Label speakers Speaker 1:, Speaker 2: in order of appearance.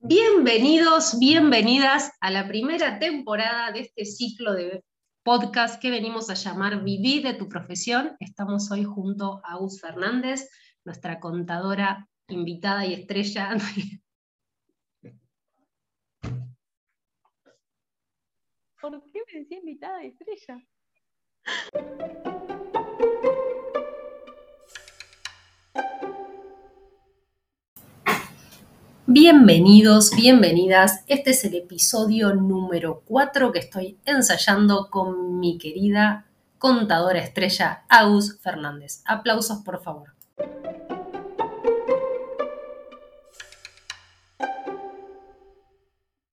Speaker 1: Bienvenidos, bienvenidas a la primera temporada de este ciclo de podcast que venimos a llamar Viví de tu profesión. Estamos hoy junto a Agus Fernández, nuestra contadora invitada y estrella.
Speaker 2: ¿Por qué me decía invitada y estrella?
Speaker 1: Bienvenidos, bienvenidas. Este es el episodio número 4 que estoy ensayando con mi querida contadora estrella Agus Fernández. Aplausos, por favor.